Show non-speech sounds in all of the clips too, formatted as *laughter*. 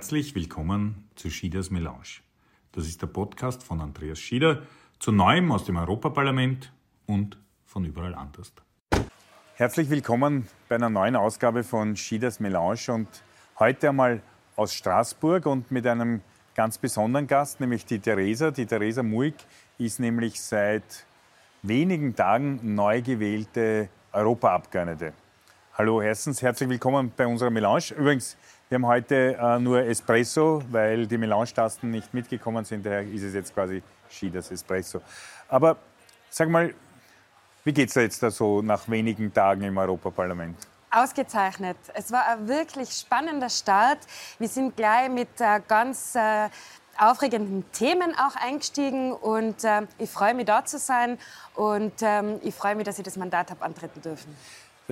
Herzlich willkommen zu Schieders Melange. Das ist der Podcast von Andreas Schieder zu Neuem aus dem Europaparlament und von überall anders. Herzlich willkommen bei einer neuen Ausgabe von Schieders Melange und heute einmal aus Straßburg und mit einem ganz besonderen Gast, nämlich die Theresa. Die Theresa Muig ist nämlich seit wenigen Tagen neu gewählte Europaabgeordnete. Hallo, erstens herzlich willkommen bei unserer Melange. Übrigens, wir haben heute äh, nur Espresso, weil die Melange-Tasten nicht mitgekommen sind. Daher ist es jetzt quasi Ski, das Espresso. Aber sag mal, wie geht es da jetzt da so nach wenigen Tagen im Europaparlament? Ausgezeichnet. Es war ein wirklich spannender Start. Wir sind gleich mit äh, ganz äh, aufregenden Themen auch eingestiegen und äh, ich freue mich, da zu sein und ähm, ich freue mich, dass ich das Mandat habe antreten dürfen.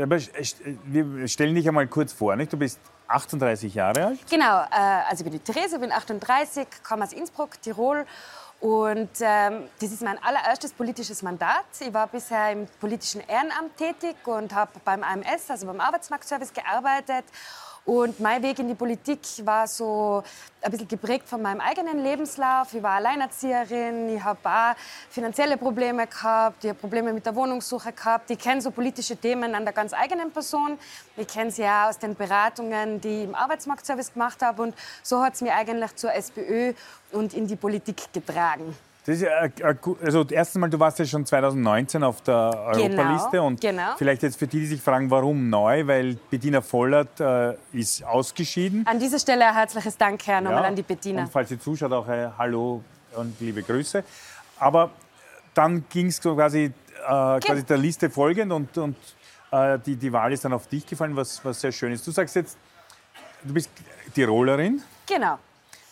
Aber wir stellen dich einmal kurz vor, nicht? Du bist 38 Jahre alt? Genau, äh, also ich bin die Therese, bin 38, komme aus Innsbruck, Tirol. Und ähm, das ist mein allererstes politisches Mandat. Ich war bisher im politischen Ehrenamt tätig und habe beim AMS, also beim Arbeitsmarktservice, gearbeitet und mein Weg in die Politik war so ein bisschen geprägt von meinem eigenen Lebenslauf. Ich war Alleinerzieherin, ich habe auch finanzielle Probleme gehabt, ich habe Probleme mit der Wohnungssuche gehabt. Ich kenne so politische Themen an der ganz eigenen Person. Ich kenne sie ja aus den Beratungen, die ich im Arbeitsmarktservice gemacht habe. Und so hat es mich eigentlich zur SPÖ und in die Politik getragen. Das ist, äh, also erstens mal, du warst ja schon 2019 auf der Europaliste genau, und genau. vielleicht jetzt für die, die sich fragen, warum neu, weil Bettina Vollert äh, ist ausgeschieden. An dieser Stelle ein herzliches Dank, Herr, nochmal ja, an die Bettina. Und falls sie zuschaut, auch ein Hallo und liebe Grüße. Aber dann ging es quasi, äh, quasi der Liste folgend und, und äh, die, die Wahl ist dann auf dich gefallen, was, was sehr schön ist. Du sagst jetzt, du bist Tirolerin. Genau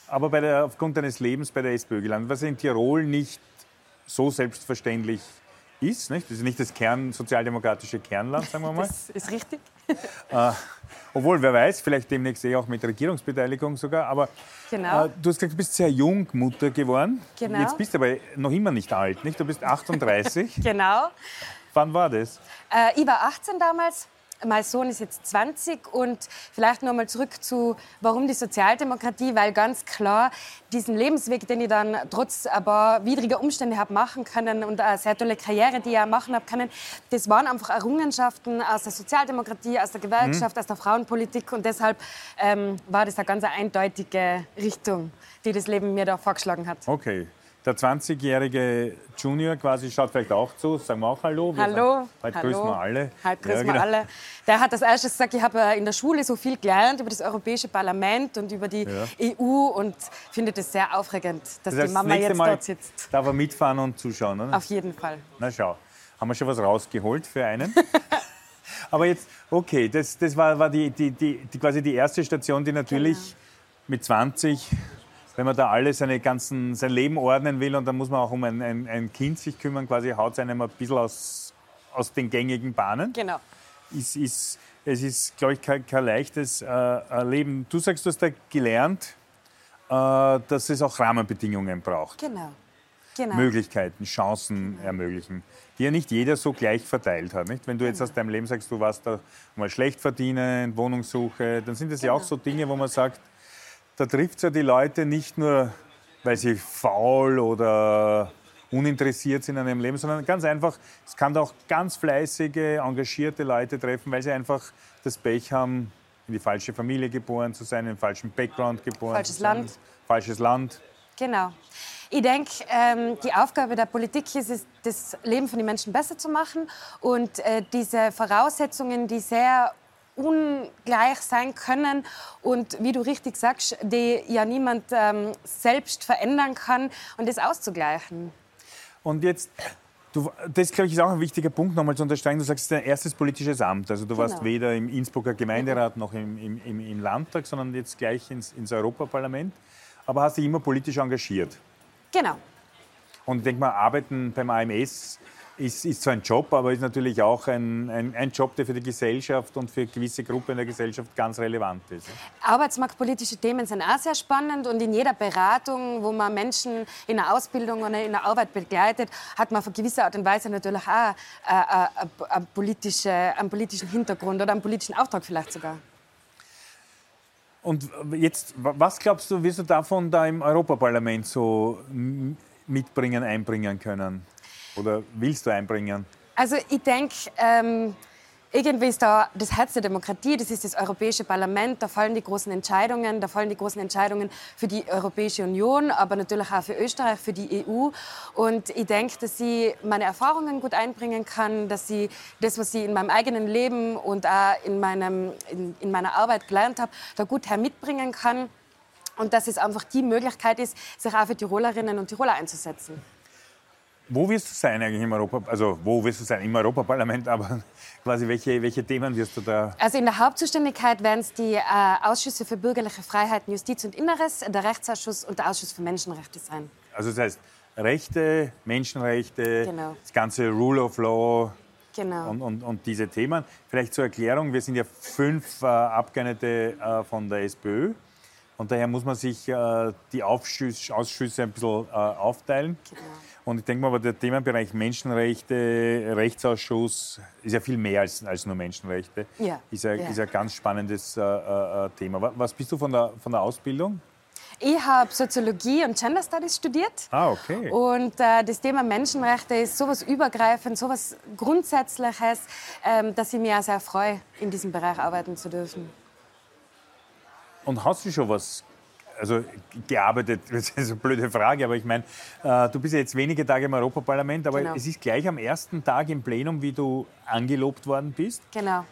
aber bei der, aufgrund deines Lebens bei der SPÖ gelandet, was in Tirol nicht so selbstverständlich ist. Nicht? Das ist nicht das Kern, sozialdemokratische Kernland, sagen wir mal. *laughs* Das ist richtig. *laughs* Äh, obwohl, wer weiß, vielleicht demnächst eh auch mit Regierungsbeteiligung sogar. Aber genau. äh, du hast gesagt, du bist sehr jung Mutter geworden. Genau. Jetzt bist du aber noch immer nicht alt, nicht? Du bist *laughs* 38. genau. Wann war das? Äh, ich war 18 damals mein Sohn ist jetzt 20 und vielleicht noch mal zurück zu, warum die Sozialdemokratie, weil ganz klar diesen Lebensweg, den ich dann trotz ein paar widriger Umstände habe machen können und eine sehr tolle Karriere, die ich auch machen habe können, das waren einfach Errungenschaften aus der Sozialdemokratie, aus der Gewerkschaft, mhm. aus der Frauenpolitik und deshalb ähm, war das eine ganz eindeutige Richtung, die das Leben mir da vorgeschlagen hat. Okay. Der 20-jährige Junior quasi schaut vielleicht auch zu. Sagen wir auch Hallo. Wir Hallo. heute grüßen wir alle. Heute grüßen ja, genau. wir alle. Der hat als erstes gesagt, ich habe in der Schule so viel gelernt über das Europäische Parlament und über die ja. EU und finde das sehr aufregend, dass das heißt, die Mama jetzt Mal dort sitzt. Darf er mitfahren und zuschauen, oder? Auf jeden Fall. Na schau, haben wir schon was rausgeholt für einen? *laughs* Aber jetzt, okay, das, das war, war die, die, die, die, quasi die erste Station, die natürlich genau. mit 20 wenn man da alles seine ganzen, sein Leben ordnen will und dann muss man auch um ein, ein, ein Kind sich kümmern, quasi haut es einem ein bisschen aus, aus den gängigen Bahnen. Genau. Ist, ist, es ist, glaube ich, kein, kein leichtes äh, Leben. Du sagst, du hast da gelernt, äh, dass es auch Rahmenbedingungen braucht. Genau. genau. Möglichkeiten, Chancen ermöglichen, die ja nicht jeder so gleich verteilt hat. Nicht? Wenn du jetzt genau. aus deinem Leben sagst, du warst da mal schlecht verdienen, Wohnungssuche, dann sind das genau. ja auch genau. so Dinge, wo man sagt, da trifft es ja die Leute nicht nur, weil sie faul oder uninteressiert sind an ihrem Leben, sondern ganz einfach, es kann auch ganz fleißige, engagierte Leute treffen, weil sie einfach das Pech haben, in die falsche Familie geboren zu sein, in den falschen Background geboren falsches zu sein. Land. Falsches Land. Genau. Ich denke, ähm, die Aufgabe der Politik ist es, das Leben von den Menschen besser zu machen und äh, diese Voraussetzungen, die sehr ungleich sein können und wie du richtig sagst, die ja niemand ähm, selbst verändern kann und das auszugleichen. Und jetzt, du, das glaube ich ist auch ein wichtiger Punkt nochmal zu unterstreichen. Du sagst, es ist dein erstes politisches Amt. Also du genau. warst weder im Innsbrucker Gemeinderat noch im, im, im, im Landtag, sondern jetzt gleich ins, ins Europaparlament. Aber hast dich immer politisch engagiert. Genau. Und ich denke mal, Arbeiten beim AMS ist, ist zwar ein Job, aber ist natürlich auch ein, ein, ein, Job, der für die Gesellschaft und für gewisse Gruppen der Gesellschaft ganz relevant ist. Arbeitsmarktpolitische Themen sind auch sehr spannend und in jeder Beratung, wo man Menschen in der Ausbildung oder in der Arbeit begleitet, hat man auf eine gewisse Art und Weise natürlich auch äh, einen, politische, einen politischen Hintergrund oder einen politischen Auftrag vielleicht sogar. Und jetzt, was glaubst du, wirst du davon da im Europaparlament so mitbringen, einbringen können? Oder willst du einbringen? Also ich denke, ähm, irgendwie ist da das Herz der Demokratie, das ist das Europäische Parlament, da fallen die großen Entscheidungen, da fallen die großen Entscheidungen für die Europäische Union, aber natürlich auch für Österreich, für die EU. Und ich denke, dass ich meine Erfahrungen gut einbringen kann, dass ich das, was ich in meinem eigenen Leben und auch in, meinem, in, in meiner Arbeit gelernt habe, da gut mitbringen kann. Und dass es einfach die Möglichkeit ist, sich auch für Tirolerinnen und Tiroler einzusetzen. Wo wirst du sein eigentlich im Europa, also wo wirst du sein im Europaparlament, *laughs* aber quasi welche, welche Themen wirst du da? Also in der Hauptzuständigkeit werden es die äh, Ausschüsse für bürgerliche Freiheiten, Justiz und Inneres, der Rechtsausschuss und der Ausschuss für Menschenrechte sein. Also das heißt Rechte, Menschenrechte, genau. das ganze Rule of Law. Genau. Und, und, und, diese Themen. Vielleicht zur Erklärung, wir sind ja fünf äh, Abgeordnete äh, von der SPÖ. Und daher muss man sich äh, die Aufschüsse, Ausschüsse ein bisschen äh, aufteilen. Genau. Und ich denke mal, aber der Themenbereich Menschenrechte, Rechtsausschuss ist ja viel mehr als, als nur Menschenrechte. Ja. Ist ja, ja. Ist ein ganz spannendes äh, äh, Thema. Was bist du von der, von der Ausbildung? Ich habe Soziologie und Gender Studies studiert. Ah, okay. Und äh, das Thema Menschenrechte ist sowas übergreifend, sowas Grundsätzliches, ähm, dass ich mich auch sehr freue, in diesem Bereich arbeiten zu dürfen. Und hast du schon was also gearbeitet, *laughs* das ist eine blöde Frage, aber ich meine, äh, du bist ja jetzt wenige Tage im Europaparlament, aber genau. es ist gleich am ersten Tag im Plenum, wie du angelobt worden bist. Genau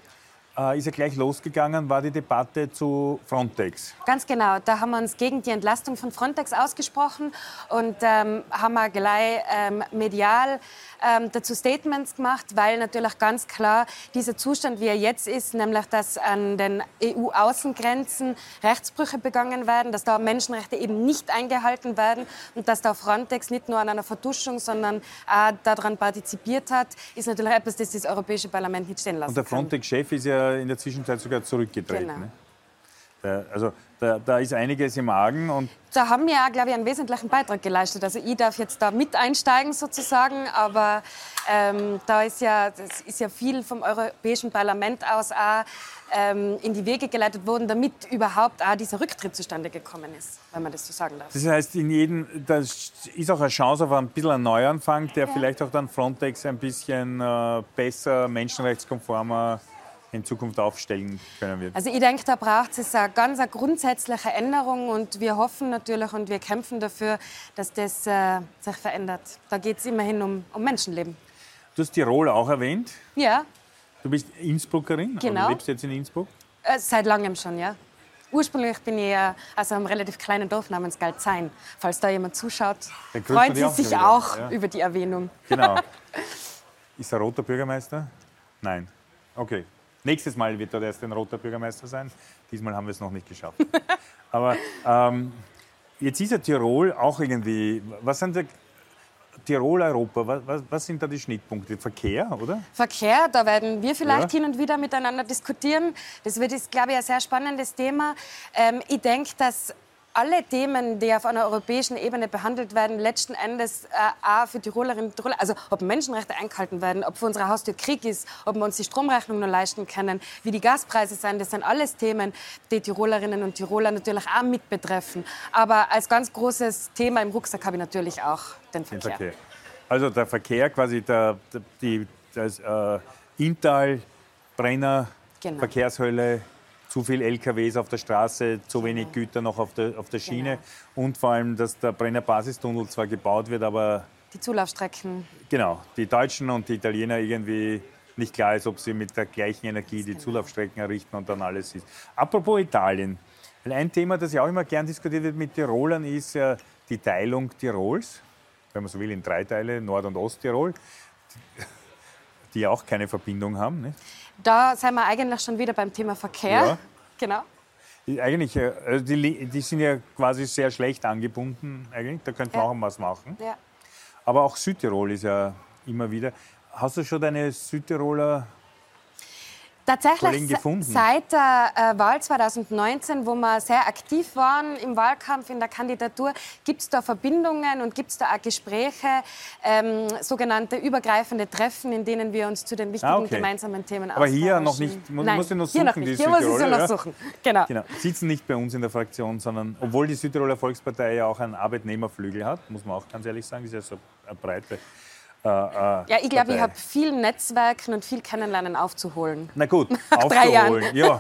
äh, ist ja gleich losgegangen, war die Debatte zu Frontex. Ganz genau. Da haben wir uns gegen die Entlastung von Frontex ausgesprochen und ähm, haben wir gleich ähm, medial ähm, dazu Statements gemacht, weil natürlich ganz klar dieser Zustand, wie er jetzt ist, nämlich dass an den EU-Außengrenzen Rechtsbrüche begangen werden, dass da Menschenrechte eben nicht eingehalten werden und dass da Frontex nicht nur an einer Verduschung, sondern auch daran partizipiert hat, ist natürlich etwas, das das Europäische Parlament nicht stehen lassen Und der Frontex-Chef ist ja in der Zwischenzeit sogar zurückgetreten. Genau. Ne? Da, also da, da, ist einiges im Argen. Und da haben wir, glaube ich, einen wesentlichen Beitrag geleistet. Also ich darf jetzt da mit einsteigen sozusagen, aber ähm, da ist ja, das ist ja viel vom Europäischen Parlament aus auch ähm, in die Wege geleitet worden, damit überhaupt auch dieser Rücktritt zustande gekommen ist, wenn man das so sagen darf. Das heißt, in jedem, das ist auch eine Chance auf ein bisschen einen Neuanfang, der ja. vielleicht auch dann Frontex ein bisschen äh, besser, menschenrechtskonformer in Zukunft aufstellen können wird? Also ich denke, da braucht es eine ganz eine grundsätzliche Änderung und wir hoffen natürlich und wir kämpfen dafür, dass das äh, sich verändert. Da geht es immerhin um, um Menschenleben. Du hast Tirol auch erwähnt. Ja. Du bist Innsbruckerin, genau. du lebst jetzt in Innsbruck? Äh, seit langem schon, ja. Ursprünglich bin ich äh, also einem relativ kleinen Dorf namens Galzein. Falls da jemand zuschaut, freut sie sich auch ja. über die Erwähnung. Genau. *laughs* Ist er roter Bürgermeister? Nein. Okay. Nächstes Mal wird dort erst ein roter Bürgermeister sein. Diesmal haben wir es noch nicht geschafft. *laughs* Aber ähm, jetzt ist ja Tirol auch irgendwie. Was sind die Tirol, Europa, was, was, sind da die Schnittpunkte? Verkehr, oder? Verkehr, da werden wir vielleicht ja. hin und wieder miteinander diskutieren. Das wird, ist, glaube ich, ein sehr spannendes Thema. Ähm, ich denke, dass alle Themen, die auf einer europäischen Ebene behandelt werden, letzten Endes äh, auch für Tirolerinnen und Tiroler, also ob Menschenrechte eingehalten werden, ob vor unserer Haustür Krieg ist, ob wir uns die Stromrechnung noch leisten können, wie die Gaspreise sind, das sind alles Themen, die Tirolerinnen und Tiroler natürlich auch mit betreffen. Aber als ganz großes Thema im Rucksack habe ich natürlich auch den Verkehr. Den Verkehr. Also der Verkehr, quasi der, die, das äh, Inntal, Brenner, genau. Verkehrshölle, zu viele LKWs auf der Straße, zu wenig Güter noch auf der, auf der Schiene genau. und vor allem, dass der Brenner Basistunnel zwar gebaut wird, aber die Zulaufstrecken. Genau, die Deutschen und die Italiener irgendwie nicht klar ist, ob sie mit der gleichen Energie die genau. Zulaufstrecken errichten und dann alles ist. Apropos Italien. Ein Thema, das ja auch immer gern diskutiert wird mit Tirolern, ist ja die Teilung Tirols, wenn man so will, in drei Teile, Nord- und Osttirol, die *laughs* ja auch keine Verbindung haben. Nicht? Da sind wir eigentlich schon wieder beim Thema Verkehr. Ja. Genau. Eigentlich, äh, also die, die, sind ja quasi sehr schlecht angebunden. Eigentlich. Da könnte man ja. auch was machen. Ja. Aber auch Südtirol ist ja immer wieder. Hast du schon deine Südtiroler Tatsächlich seit der äh, Wahl 2019, wo wir sehr aktiv waren im Wahlkampf, in der Kandidatur, gibt es da Verbindungen und gibt es da auch Gespräche, ähm, sogenannte übergreifende Treffen, in denen wir uns zu den wichtigen ah, okay. gemeinsamen Themen Aber hier noch nicht, muss, Nein, muss ich noch suchen, hier, noch nicht. hier muss ich noch suchen. Genau. genau. Sitzen nicht bei uns in der Fraktion, sondern obwohl die Südtiroler Volkspartei ja auch einen Arbeitnehmerflügel hat, muss man auch ganz ehrlich sagen, ist ja so eine breite äh, ja, ich glaube, ich habe viel Netzwerken und viel Kennenlernen aufzuholen. Na gut, *laughs* nach aufzuholen. Ja,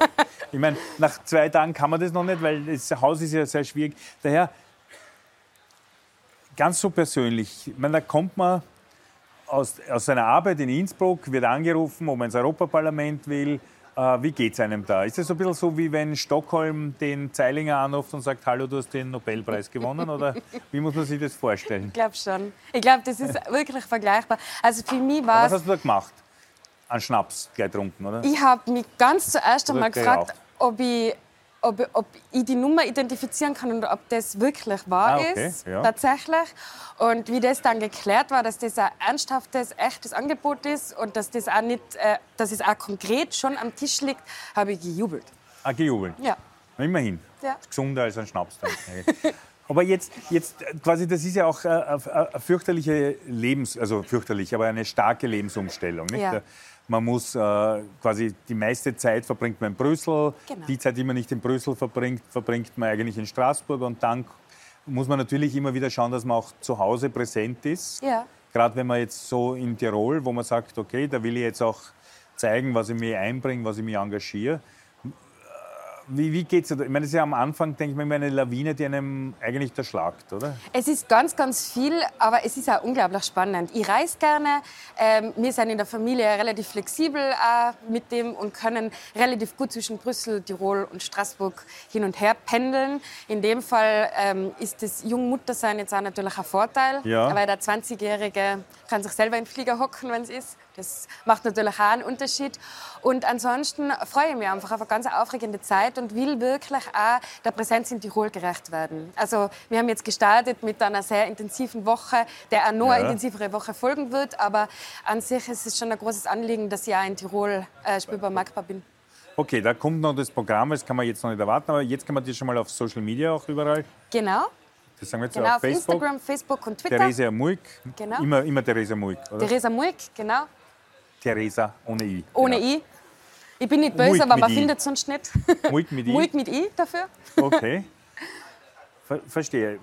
ich meine, nach zwei Tagen kann man das noch nicht, weil das Haus ist ja sehr schwierig. Daher, ganz so persönlich, ich meine, da kommt man aus, aus seiner Arbeit in Innsbruck, wird angerufen, ob man ins Europaparlament will, wie geht es einem da? Ist es ein bisschen so, wie wenn Stockholm den Zeilinger anruft und sagt, hallo, du hast den Nobelpreis gewonnen? Oder *laughs* wie muss man sich das vorstellen? Ich glaube schon. Ich glaube, das ist *laughs* wirklich vergleichbar. Also für mich war Was hast du da gemacht? An Schnaps gleich getrunken, oder? Ich habe mich ganz zuerst einmal gefragt, ob ich ob, ob, ich die Nummer identifizieren kann und ob das wirklich wahr ah, okay. ist, ja. tatsächlich. Und wie das dann geklärt war, dass das ein ernsthaftes, echtes Angebot ist und dass das auch nicht, äh, dass es auch konkret schon am Tisch liegt, habe ich gejubelt. Ah, gejubelt? Ja. Immerhin. Ja. Gesunder als ein Schnaps. *laughs* aber jetzt, jetzt quasi, das ist ja auch eine, eine fürchterliche Lebens, also fürchterlich, aber eine starke Lebensumstellung. Nicht? Ja. Man muss äh, quasi die meiste Zeit verbringt man in Brüssel. Genau. Die Zeit, die man nicht in Brüssel verbringt, verbringt man eigentlich in Straßburg. Und dann muss man natürlich immer wieder schauen, dass man auch zu Hause präsent ist. Ja. Gerade wenn man jetzt so in Tirol, wo man sagt, okay, da will ich jetzt auch zeigen, was ich mir einbringe, was ich mich engagiere. Wie, wie geht es? Ich meine, das ist ja am Anfang, denke ich mir, eine Lawine, die einem eigentlich erschlagt, oder? Es ist ganz, ganz viel, aber es ist auch unglaublich spannend. Ich reise gerne. Ähm, wir sind in der Familie relativ flexibel äh, mit dem und können relativ gut zwischen Brüssel, Tirol und Straßburg hin und her pendeln. In dem Fall ähm, ist das Jungmuttersein jetzt auch natürlich ein Vorteil, ja. weil der 20-Jährige kann sich selber in den Flieger hocken, wenn es ist. Das macht natürlich auch einen Unterschied. Und ansonsten freue ich mich einfach auf eine ganz aufregende Zeit und will wirklich auch der Präsenz in Tirol gerecht werden. Also wir haben jetzt gestartet mit einer sehr intensiven Woche, der auch noch ja. eine intensivere Woche folgen wird. Aber an sich ist es schon ein großes Anliegen, dass ich auch in Tirol äh, spürbar markbar bin. Okay, da kommt noch das Programm, das kann man jetzt noch nicht erwarten, aber jetzt kann man das schon mal auf Social Media auch überall. Genau. Das sagen wir jetzt genau, auf, auf Facebook. Instagram, Facebook und Twitter. Theresa Muig. Genau. Immer, immer Theresa Muig, oder? Theresa Muig, genau. Theresa ohne I. Ohne genau. I. Ich bin nicht böse, Muig aber man I. findet es sonst nicht. Muig mit *laughs* I? Muig mit I dafür. Okay. Ver verstehe.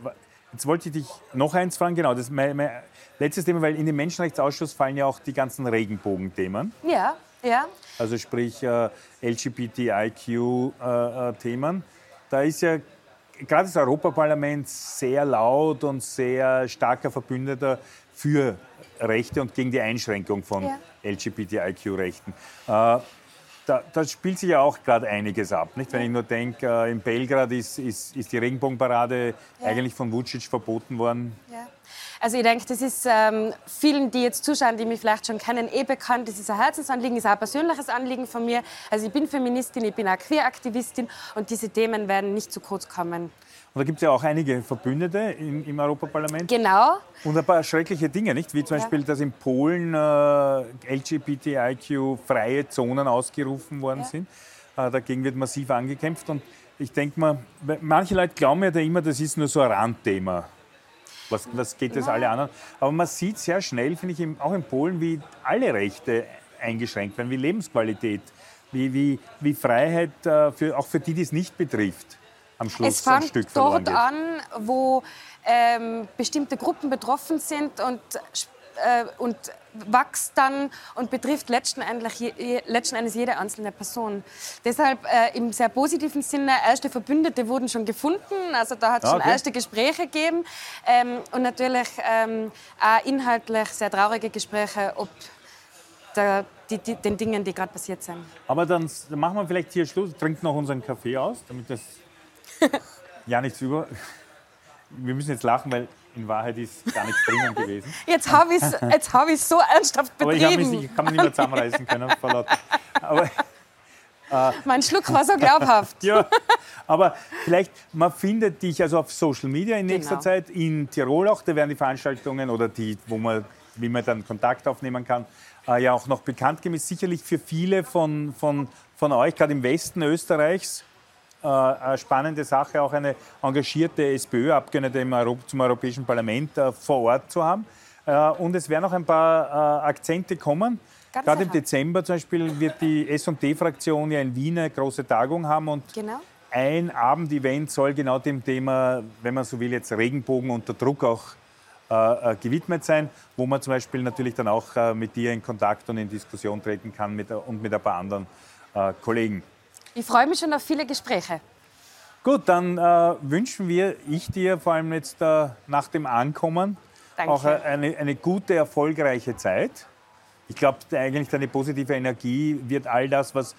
Jetzt wollte ich dich noch eins fragen, genau, das ist mein, mein letztes Thema, weil in den Menschenrechtsausschuss fallen ja auch die ganzen Regenbogenthemen. Ja, ja. Also sprich äh, LGBTIQ-Themen. Äh, da ist ja gerade das Europaparlament sehr laut und sehr starker Verbündeter für Rechte und gegen die Einschränkung von ja. LGBTIQ-Rechten. Äh, da, da, spielt sich ja auch gerade einiges ab. Nicht? Wenn ich nur denke, äh, in Belgrad ist, ist, ist die Regenbogenparade ja. eigentlich von Vucic verboten worden. Ja. Also ich denke, das ist ähm, vielen, die jetzt zuschauen, die mich vielleicht schon kennen, eh bekannt. Das ist ein Herzensanliegen, ist auch ein persönliches Anliegen von mir. Also ich bin Feministin, ich bin auch Queeraktivistin und diese Themen werden nicht zu kurz kommen. Und da gibt es ja auch einige Verbündete im, im, Europaparlament. Genau. Und ein paar schreckliche Dinge, nicht? Wie zum ja. Beispiel, dass in Polen äh, LGBTIQ-freie Zonen ausgerufen worden ja. sind. Äh, dagegen wird massiv angekämpft. Und ich denke mal, manche Leute glauben ja da immer, das ist nur so ein Randthema. Was, was geht das ja. alle an? Aber man sieht sehr schnell, finde ich, auch in Polen, wie alle Rechte eingeschränkt werden, wie Lebensqualität, wie, wie, wie Freiheit, äh, für, auch für die, die es nicht betrifft am Schluss es fängt Stück dort an, wo ähm, bestimmte Gruppen betroffen sind und, äh, und wächst dann und betrifft letzten, je, letzten Endes jede einzelne Person. Deshalb äh, im sehr positiven Sinne, erste Verbündete wurden schon gefunden, also da hat es ah, okay. schon erste Gespräche gegeben ähm, und natürlich ähm, auch inhaltlich sehr traurige Gespräche, ob der, die, die, den Dingen, die gerade passiert sind. Aber dann machen wir vielleicht hier Schluss, trinken noch unseren Kaffee aus, damit das *laughs* ja nichts über. Wir müssen jetzt lachen, weil in Wahrheit ist gar nichts drinnen gewesen. *laughs* Jetzt habe ich es hab so ernsthaft betrieben. Aber ich, mich, ich kann mich nicht mehr zusammenreißen können. Aber, äh, mein Schluck war so glaubhaft. *laughs* ja, aber vielleicht, man findet dich also auf Social Media in nächster genau. Zeit, in Tirol auch, da werden die Veranstaltungen oder die, wo man, wie man dann Kontakt aufnehmen kann, äh, ja auch noch bekannt. Ist sicherlich für viele von, von, von euch, gerade im Westen Österreichs, äh, eine spannende Sache, auch eine engagierte SPÖ-Abgeordnete zum Europäischen Parlament äh, vor Ort zu haben. Äh, und es werden noch ein paar Akzente kommen. Ganz Gerade im Dezember zum Beispiel wird die *laughs* S&D-Fraktion ja in Wien eine große Tagung haben und genau. ein Abendevent soll genau dem Thema, wenn man so will, jetzt Regenbogen unter Druck auch äh, gewidmet sein, wo man zum Beispiel natürlich dann auch äh, mit dir in Kontakt und in Diskussion treten kann mit, und mit ein paar anderen äh, Kollegen. Ich freue mich schon auf viele Gespräche. Gut, dann äh, wünschen wir, ich dir vor allem jetzt äh, nach dem Ankommen Danke. auch eine, eine gute, erfolgreiche Zeit. Ich glaube, eigentlich deine positive Energie wird all das, was,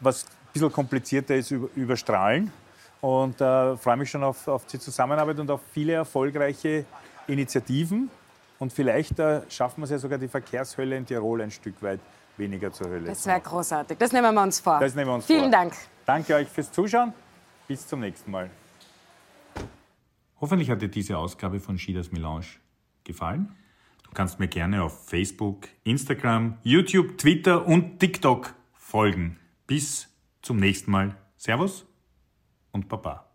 was ein bisschen komplizierter ist, überstrahlen. Und äh, freue mich schon auf, auf die Zusammenarbeit und auf viele erfolgreiche Initiativen. Und vielleicht äh, schaffen wir es ja sogar, die Verkehrshölle in Tirol ein Stück weit weniger zur Hölle. Das wäre großartig. Das nehmen wir uns vor. Das nehmen wir uns Vielen vor. Dank. Danke euch fürs Zuschauen. Bis zum nächsten Mal. Hoffentlich hat dir diese Ausgabe von Schieders Melange gefallen. Du kannst mir gerne auf Facebook, Instagram, YouTube, Twitter und TikTok folgen. Bis zum nächsten Mal. Servus und Baba.